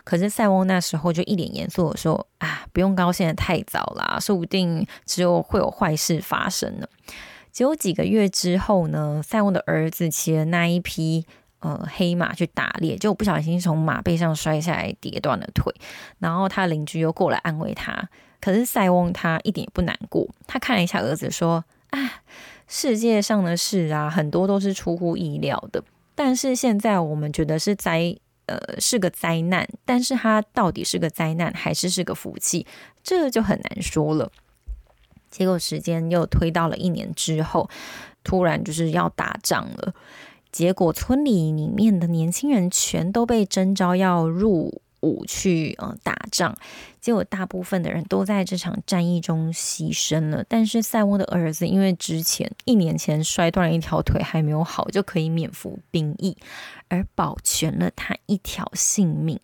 可是塞翁那时候就一脸严肃的说：“啊，不用高兴得太早啦，说不定只有会有坏事发生呢。”结果几个月之后呢，塞翁的儿子骑了那一匹呃黑马去打猎，就不小心从马背上摔下来，跌断了腿。然后他邻居又过来安慰他，可是塞翁他一点也不难过，他看了一下儿子说：“啊，世界上的事啊，很多都是出乎意料的，但是现在我们觉得是灾。”呃，是个灾难，但是它到底是个灾难还是是个福气，这就很难说了。结果时间又推到了一年之后，突然就是要打仗了，结果村里里面的年轻人全都被征召要入伍去呃打仗，结果大部分的人都在这场战役中牺牲了。但是塞翁的儿子因为之前一年前摔断了一条腿还没有好，就可以免服兵役，而保全了他一条性命。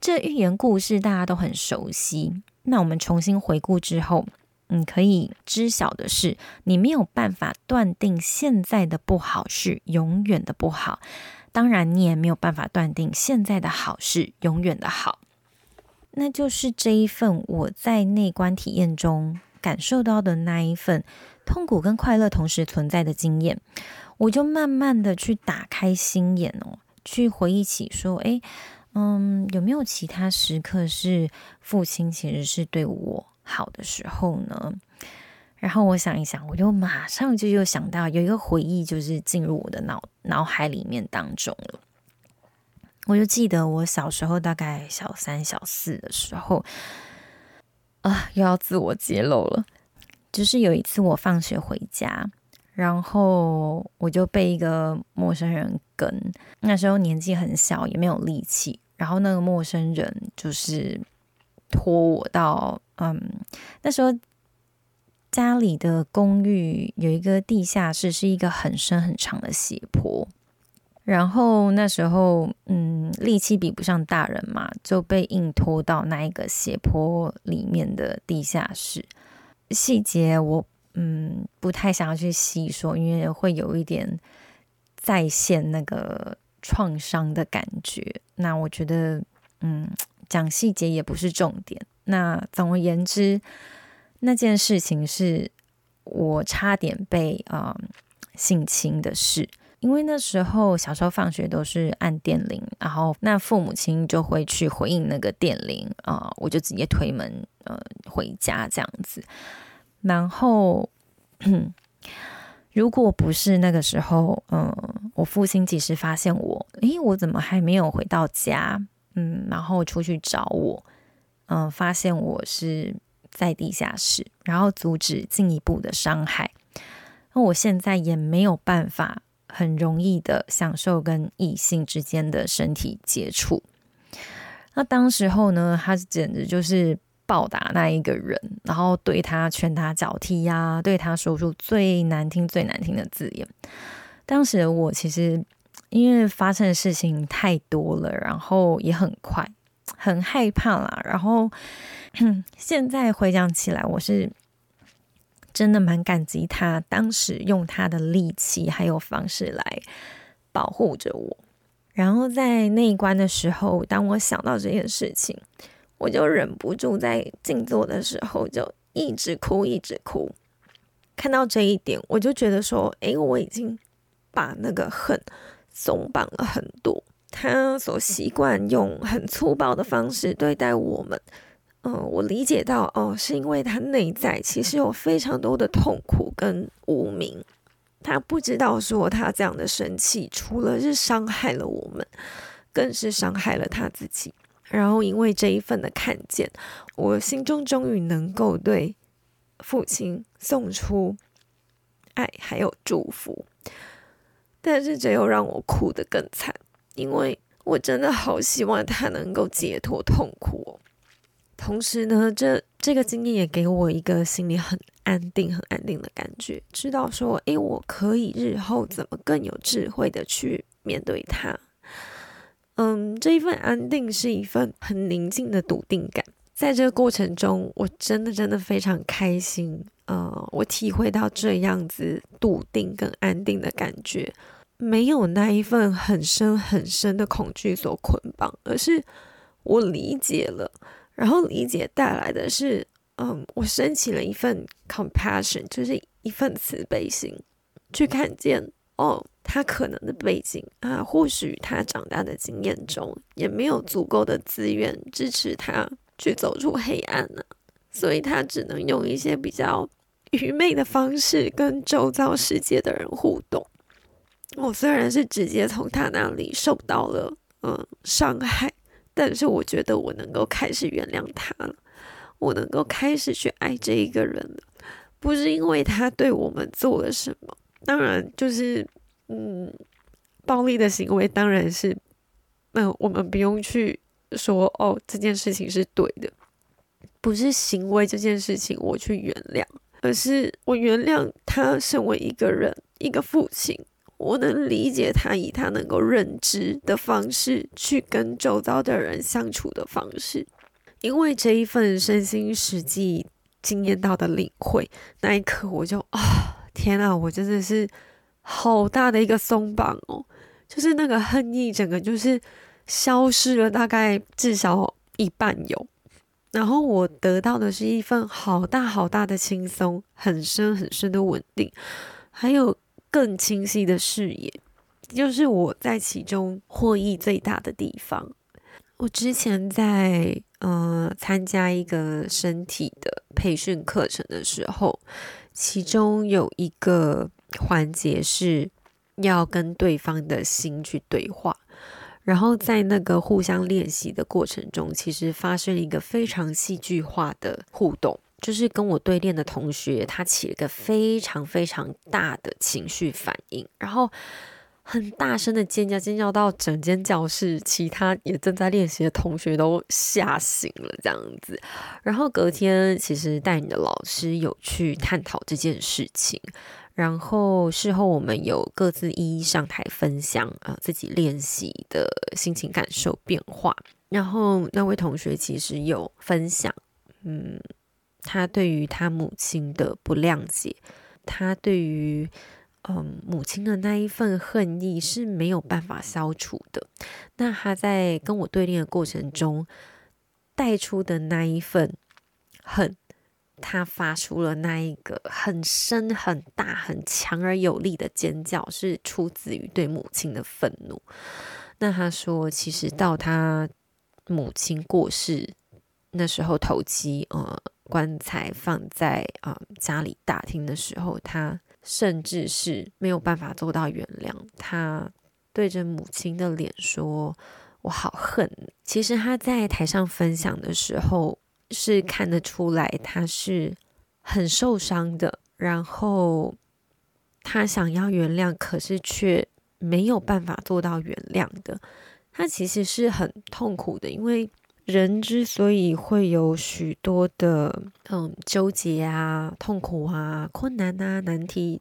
这寓言故事大家都很熟悉。那我们重新回顾之后，你可以知晓的是，你没有办法断定现在的不好是永远的不好。当然，你也没有办法断定现在的好是永远的好，那就是这一份我在内观体验中感受到的那一份痛苦跟快乐同时存在的经验，我就慢慢的去打开心眼哦，去回忆起说，诶，嗯，有没有其他时刻是父亲其实是对我好的时候呢？然后我想一想，我就马上就又想到有一个回忆，就是进入我的脑脑海里面当中了。我就记得我小时候大概小三小四的时候，啊，又要自我揭露了。就是有一次我放学回家，然后我就被一个陌生人跟，那时候年纪很小，也没有力气，然后那个陌生人就是拖我到，嗯，那时候。家里的公寓有一个地下室，是一个很深很长的斜坡。然后那时候，嗯，力气比不上大人嘛，就被硬拖到那一个斜坡里面的地下室。细节我嗯不太想要去细说，因为会有一点再现那个创伤的感觉。那我觉得，嗯，讲细节也不是重点。那总而言之。那件事情是我差点被啊、性侵的事，因为那时候小时候放学都是按电铃，然后那父母亲就会去回应那个电铃啊、我就直接推门呃回家这样子。然后如果不是那个时候，嗯、我父亲及时发现我，诶，我怎么还没有回到家？嗯，，然后出去找我，嗯，发现我是在地下室，然后阻止进一步的伤害。那我现在也没有办法很容易的享受跟异性之间的身体接触。那当时候呢，他简直就是暴打那一个人，然后对他拳打脚踢呀、对他说出最难听、最难听的字眼。当时我其实因为发生的事情太多了，然后也很快，很害怕啦。然后 [clears throat] 现在回想起来，我是真的蛮感激他当时用他的力气还有方式来保护着我。然后在那一关的时候，当我想到这件事情，我就忍不住在静坐的时候就一直哭，一直哭。看到这一点，我就觉得说，诶，我已经把那个恨松绑了很多。他所习惯用很粗暴的方式对待我们，嗯，我理解到，哦，是因为他内在其实有非常多的痛苦跟无明。他不知道说他这样的生气，除了是伤害了我们，更是伤害了他自己。然后因为这一份的看见，我心中终于能够对父亲送出爱还有祝福。但是这又让我哭得更惨，因为我真的好希望他能够解脱痛苦哦。同时呢，这这个经验也给我一个心里很安定、很安定的感觉，知道说，诶，我可以日后怎么更有智慧的去面对它。嗯，这一份安定是一份很宁静的笃定感，在这个过程中，我真的真的非常开心。呃，我体会到这样子笃定跟安定的感觉，没有那一份很深很深的恐惧所捆绑，而是我理解了。然后理解带来的是，嗯，我升起了一份 compassion，就是一份慈悲心，去看见哦，他可能的背景啊，或许他长大的经验中也没有足够的资源支持他去走出黑暗呢，所以他只能用一些比较愚昧的方式跟周遭世界的人互动。我虽然是直接从他那里受到了嗯伤害。但是我觉得我能够开始原谅他了，我能够开始去爱这一个人了，不是因为他对我们做了什么，当然就是嗯，暴力的行为当然是，嗯，我们不用去说哦，这件事情是对的，不是行为这件事情我去原谅，而是我原谅他身为一个人，一个父亲。我能理解他以他能够认知的方式去跟周遭的人相处的方式，因为这一份身心实际经验到的领会，那一刻我就啊、天啊，我真的是好大的一个松绑哦，就是那个恨意整个就是消失了，大概至少一半有，然后我得到的是一份好大好大的轻松，很深很深的稳定，还有。更清晰的视野，就是我在其中获益最大的地方。我之前在呃参加一个身体的培训课程的时候，其中有一个环节是要跟对方的心去对话，然后在那个互相练习的过程中，其实发生一个非常戏剧化的互动。就是跟我对练的同学，他起了个非常非常大的情绪反应，然后很大声的尖叫，尖叫到整间教室其他也正在练习的同学都吓醒了，这样子。然后隔天，其实带你的老师有去探讨这件事情，然后事后我们有各自一一上台分享啊、自己练习的心情感受变化。然后那位同学其实有分享，嗯。他对于他母亲的不谅解，他对于嗯母亲的那一份恨意是没有办法消除的。那他在跟我对练的过程中带出的那一份恨，他发出了那一个很深、很大、很强而有力的尖叫，是出自于对母亲的愤怒。那他说，其实到他母亲过世那时候，头七呃。棺材放在啊、家里大厅的时候，他甚至是没有办法做到原谅。他对着母亲的脸说：“我好恨。其实他在台上分享的时候，是看得出来他是很受伤的，然后他想要原谅，可是却没有办法做到原谅的。他其实是很痛苦的，因为人之所以会有许多的嗯纠结啊、痛苦啊、困难啊、难题，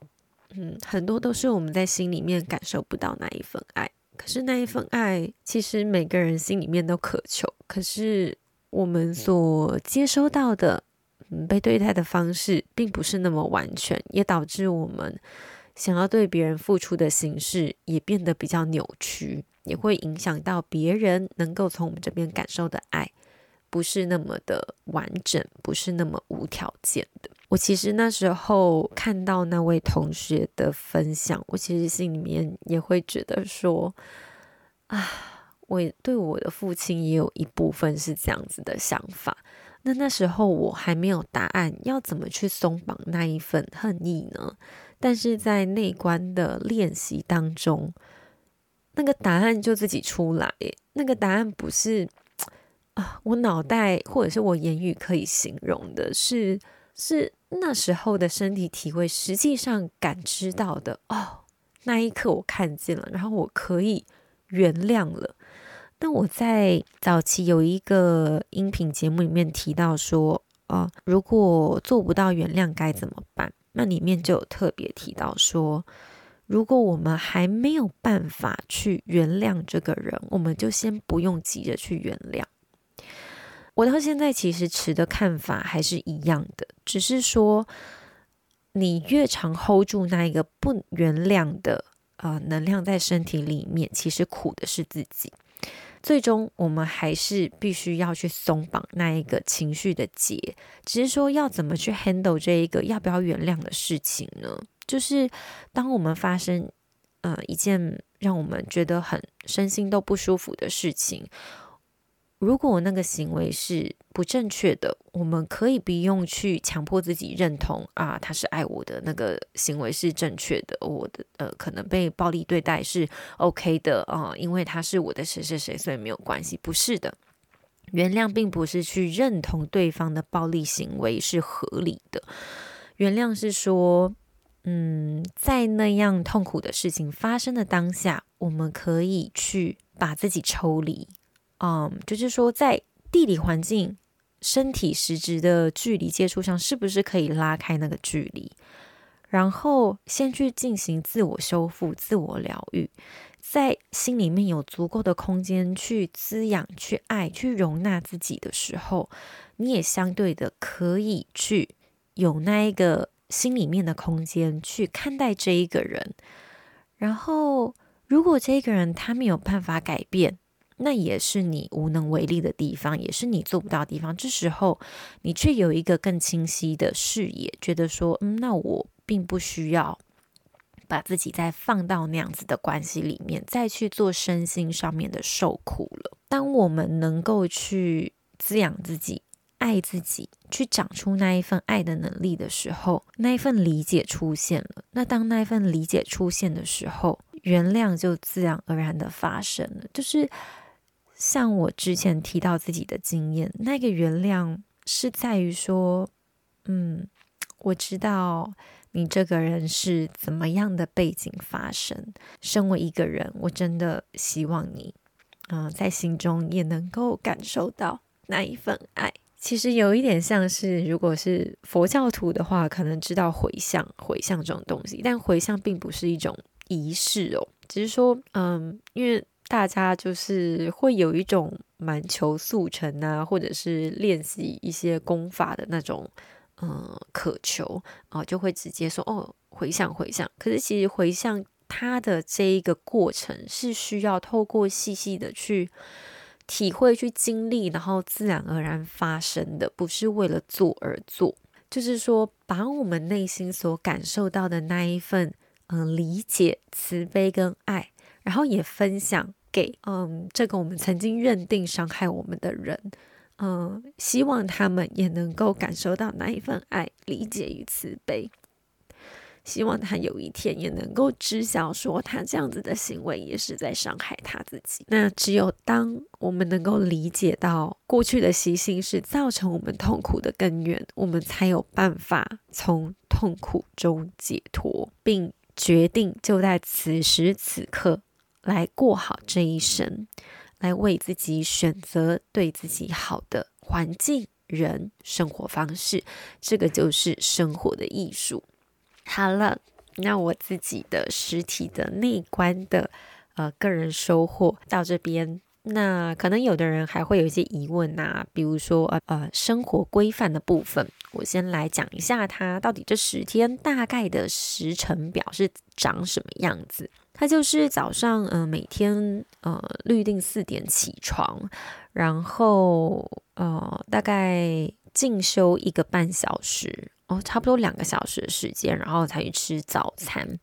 嗯，很多都是我们在心里面感受不到那一份爱。可是那一份爱，其实每个人心里面都渴求。可是我们所接收到的，嗯，被对待的方式，并不是那么完全，也导致我们想要对别人付出的形式也变得比较扭曲，也会影响到别人能够从我们这边感受的爱，不是那么的完整，不是那么无条件的。我其实那时候看到那位同学的分享，我其实心里面也会觉得说，啊，我对我的父亲也有一部分是这样子的想法。那那时候我还没有答案，要怎么去松绑那一份恨意呢？但是在内观的练习当中，那个答案就自己出来。那个答案不是啊，我脑袋或者是我言语可以形容的，是是。那时候的身体体会，实际上感知到的哦，那一刻我看见了，然后我可以原谅了。那我在早期有一个音频节目里面提到说，啊，如果做不到原谅该怎么办？那里面就有特别提到说，如果我们还没有办法去原谅这个人，我们就先不用急着去原谅。我到现在其实持的看法还是一样的，只是说你越常 hold 住那一个不原谅的呃能量在身体里面，其实苦的是自己。最终我们还是必须要去松绑那一个情绪的结，只是说要怎么去 handle 这一个要不要原谅的事情呢？就是当我们发生呃一件让我们觉得很身心都不舒服的事情。如果那个行为是不正确的，我们可以不用去强迫自己认同啊，他是爱我的，那个行为是正确的，我的呃可能被暴力对待是 OK 的啊，因为他是我的谁谁谁，所以没有关系。不是的，原谅并不是去认同对方的暴力行为是合理的，原谅是说，嗯，在那样痛苦的事情发生的当下，我们可以去把自己抽离。嗯，就是说，在地理环境、身体实质的距离接触上，是不是可以拉开那个距离？然后先去进行自我修复、自我疗愈，在心里面有足够的空间去滋养、去爱、去容纳自己的时候，你也相对的可以去有那一个心里面的空间去看待这一个人。然后，如果这一个人他没有办法改变，那也是你无能为力的地方，也是你做不到的地方。这时候，你却有一个更清晰的视野，觉得说，嗯，那我并不需要把自己再放到那样子的关系里面，再去做身心上面的受苦了。当我们能够去滋养自己、爱自己，去长出那一份爱的能力的时候，那一份理解出现了。那当那一份理解出现的时候，原谅就自然而然的发生了，就是。像我之前提到自己的经验，那个原谅是在于说，嗯，我知道你这个人是怎么样的背景发生。身为一个人，我真的希望你，嗯、在心中也能够感受到那一份爱。其实有一点像是，如果是佛教徒的话，可能知道回向、回向这种东西，但回向并不是一种仪式哦，只是说，嗯，因为。大家就是会有一种蛮求速成啊，或者是练习一些功法的那种，嗯、渴求啊、就会直接说哦，回向回向。可是其实回向它的这一个过程是需要透过细细的去体会、去经历，然后自然而然发生的，不是为了做而做。就是说，把我们内心所感受到的那一份，嗯、理解、慈悲跟爱，然后也分享。给嗯，这个我们曾经认定伤害我们的人，嗯，希望他们也能够感受到那一份爱、理解与慈悲。希望他有一天也能够知晓，说他这样子的行为也是在伤害他自己。那只有当我们能够理解到过去的习性是造成我们痛苦的根源，我们才有办法从痛苦中解脱，并决定就在此时此刻来过好这一生，来为自己选择对自己好的环境、人、生活方式。这个就是生活的艺术。好了，那我自己的实体的内观的呃个人收获到这边。那可能有的人还会有一些疑问呐、啊，比如说呃呃生活规范的部分，我先来讲一下它到底这十天大概的时程表是长什么样子。它就是早上呃每天呃预定四点起床，然后呃大概进修一个半小时哦，差不多两个小时的时间，然后才去吃早餐。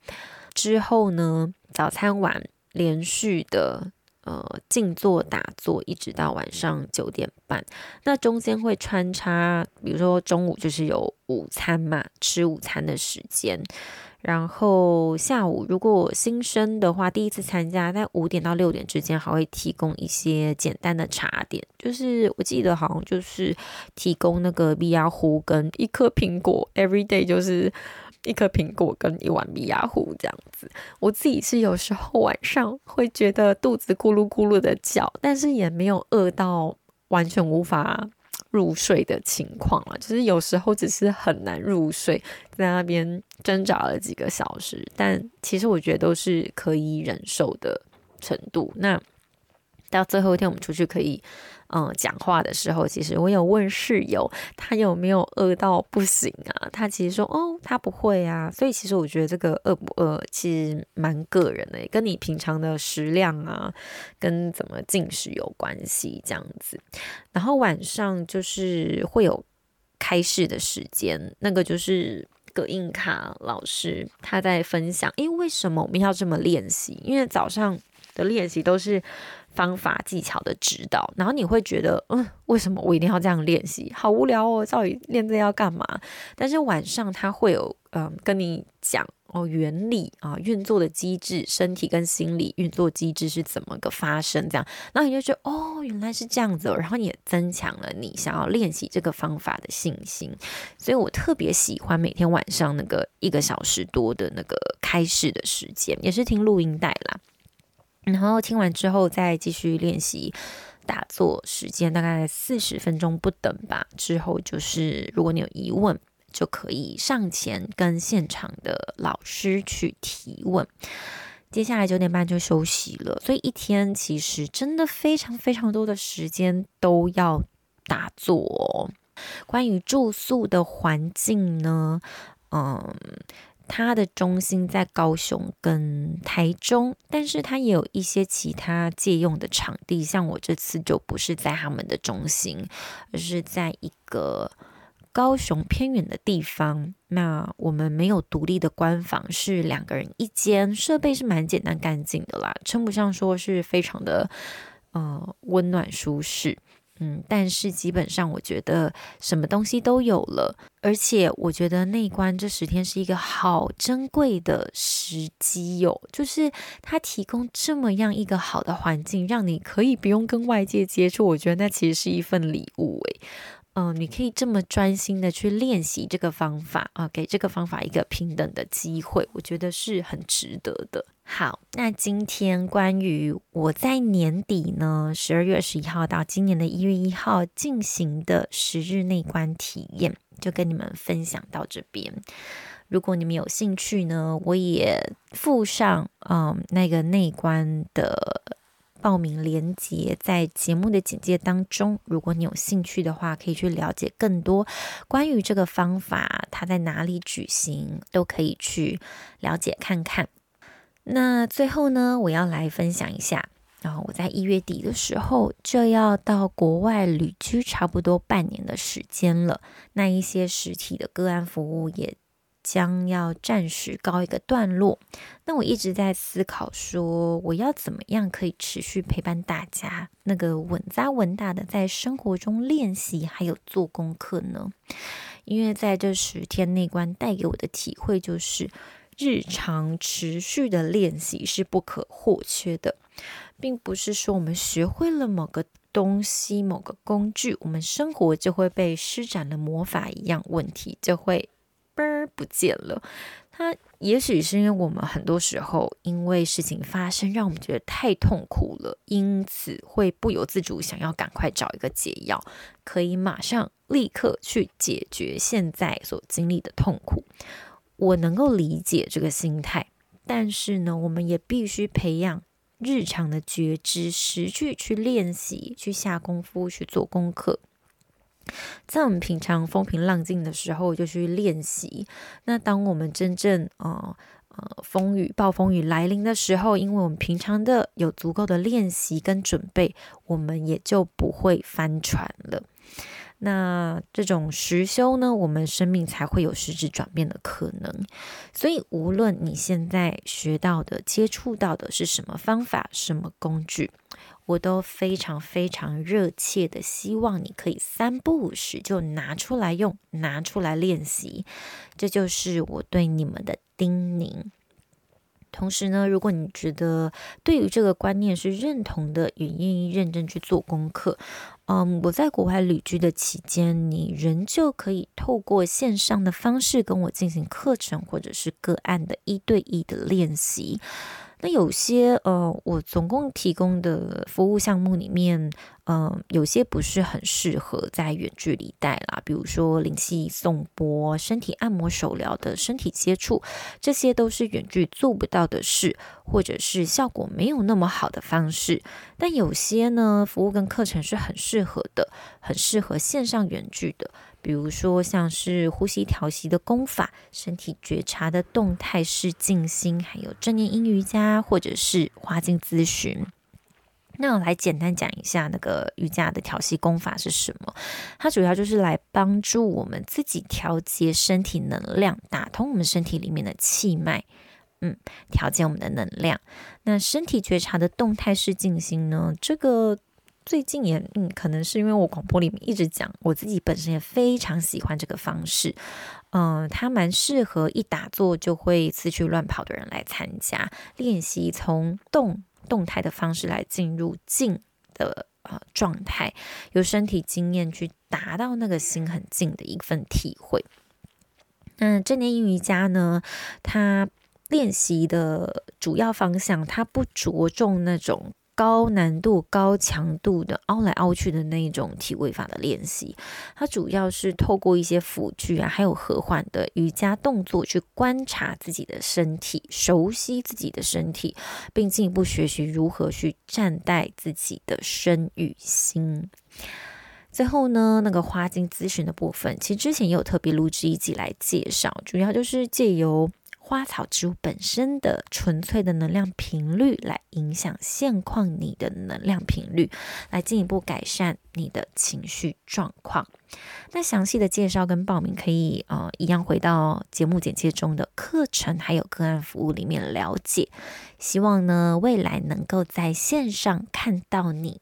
之后呢，早餐完连续的。呃，静坐打坐，一直到晚上九点半。那中间会穿插，比如说中午就是有午餐嘛，吃午餐的时间。然后下午如果新生的话，第一次参加，在五点到六点之间还会提供一些简单的茶点，就是我记得好像就是提供那个米亚糊跟一颗苹果，every day 就是。一颗苹果跟一碗米亚糊这样子，我自己是有时候晚上会觉得肚子咕噜咕噜的叫，但是也没有饿到完全无法入睡的情况了。就是有时候只是很难入睡，在那边挣扎了几个小时，但其实我觉得都是可以忍受的程度。那到最后一天我们出去可以。嗯，讲话的时候，其实我有问室友，他有没有饿到不行啊？他其实说，哦，他不会啊。所以其实我觉得这个饿不饿，其实蛮个人的，跟你平常的食量啊，跟怎么进食有关系，这样子。然后晚上就是会有开示的时间，那个就是葛印卡老师他在分享，诶，为什么我们要这么练习？因为早上的练习都是。方法技巧的指导，然后你会觉得，嗯，为什么我一定要这样练习？好无聊哦，到底练这要干嘛？但是晚上他会有，嗯，跟你讲哦，原理啊，运作的机制，身体跟心理运作机制是怎么个发生？这样，然后你就觉得，哦，原来是这样子哦，然后你也增强了你想要练习这个方法的信心。所以我特别喜欢每天晚上那个一个小时多的那个开示的时间，也是听录音带啦。然后听完之后，再继续练习打坐，时间大概四十分钟不等吧。之后就是，如果你有疑问，就可以上前跟现场的老师去提问。接下来九点半就休息了，所以一天其实真的非常非常多的时间都要打坐。关于住宿的环境呢，嗯。它的中心在高雄跟台中，但是它也有一些其他借用的场地。像我这次就不是在他们的中心，而是在一个高雄偏远的地方。那我们没有独立的官房，是两个人一间，设备是蛮简单干净的啦，称不上说是非常的呃温暖舒适。嗯，但是基本上我觉得什么东西都有了，而且我觉得内观这十天是一个好珍贵的时机哟，就是它提供这么样一个好的环境，让你可以不用跟外界接触，我觉得那其实是一份礼物诶。嗯，你可以这么专心的去练习这个方法啊，给这个方法一个平等的机会，我觉得是很值得的。好，那今天关于我在年底呢，十二月十一号到今年的一月一号进行的十日内观体验，就跟你们分享到这边。如果你们有兴趣呢，我也附上嗯那个内观的报名链接在节目的简介当中。如果你有兴趣的话，可以去了解更多关于这个方法，它在哪里举行，都可以去了解看看。那最后呢，我要来分享一下，然后我在一月底的时候就要到国外旅居，差不多半年的时间了。那一些实体的个案服务也将要暂时告一个段落。那我一直在思考说，我要怎么样可以持续陪伴大家，那个稳扎稳打的在生活中练习，还有做功课呢？因为在这十天内观带给我的体会就是，日常持续的练习是不可或缺的，并不是说我们学会了某个东西、某个工具，我们生活就会被施展了魔法一样，问题就会不见了。它也许是因为我们很多时候因为事情发生，让我们觉得太痛苦了，因此会不由自主想要赶快找一个解药，可以马上立刻去解决现在所经历的痛苦。我能够理解这个心态，但是呢，我们也必须培养日常的觉知，持续去练习，去下功夫，去做功课。在我们平常风平浪静的时候，就去练习。那当我们真正呃呃风雨暴风雨来临的时候，因为我们平常的有足够的练习跟准备，我们也就不会翻船了。那这种实修呢，我们生命才会有实质转变的可能。所以，无论你现在学到的、接触到的是什么方法、什么工具，我都非常非常热切的希望你可以三不五时就拿出来用，拿出来练习。这就是我对你们的叮咛。同时呢，如果你觉得对于这个观念是认同的，也愿意认真去做功课，嗯，我在国外旅居的期间，你仍旧可以透过线上的方式跟我进行课程，或者是个案的一对一的练习。那有些呃，我总共提供的服务项目里面，嗯、有些不是很适合在远距离带啦，比如说灵气颂钵、身体按摩、手疗的身体接触，这些都是远距做不到的事，或者是效果没有那么好的方式。但有些呢，服务跟课程是很适合的，很适合线上远距的。比如说，像是呼吸调息的功法、身体觉察的动态式静心，还有正念阴瑜伽，或者是花精咨询。那我来简单讲一下那个瑜伽的调息功法是什么。它主要就是来帮助我们自己调节身体能量，打通我们身体里面的气脉，嗯，调节我们的能量。那身体觉察的动态式静心呢？这个。最近也嗯，可能是因为我广播里面一直讲，我自己本身也非常喜欢这个方式，嗯、呃，它蛮适合一打坐就会四处乱跑的人来参加练习，从动动态的方式来进入静的呃状态，由身体经验去达到那个心很静的一份体会。嗯，正念瑜伽呢，它练习的主要方向，它不着重那种。高难度、高强度的凹来凹去的那一种体位法的练习，它主要是透过一些辅具啊，还有和缓的瑜伽动作去观察自己的身体，熟悉自己的身体，并进一步学习如何去善待自己的身与心。最后呢，那个花精咨询的部分，其实之前也有特别录制一集来介绍，主要就是借由。花草植物本身的纯粹的能量频率，来影响现况你的能量频率，来进一步改善你的情绪状况。那详细的介绍跟报名可以呃一样回到节目简介中的课程还有个案服务里面了解。希望呢未来能够在线上看到你。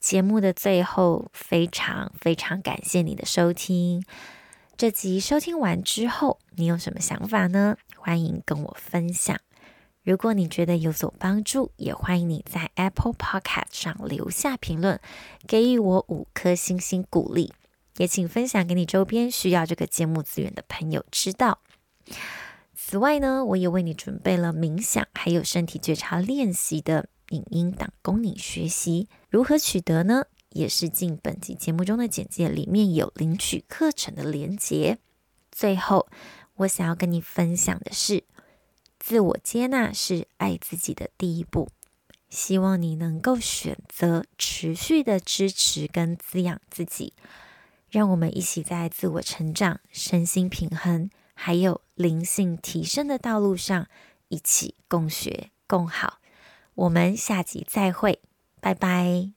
节目的最后，非常非常感谢你的收听。这集收听完之后，你有什么想法呢？欢迎跟我分享。如果你觉得有所帮助，也欢迎你在 Apple Podcast 上留下评论，给予我五颗星星鼓励。也请分享给你周边需要这个节目资源的朋友知道。此外呢，我也为你准备了冥想还有身体觉察练习的影音档供你学习。如何取得呢？也是进本集节目中的简介里面有领取课程的连结。最后，我想要跟你分享的是，自我接纳是爱自己的第一步。希望你能够选择持续的支持跟滋养自己。让我们一起在自我成长、身心平衡，还有灵性提升的道路上，一起共学共好。我们下集再会，拜拜。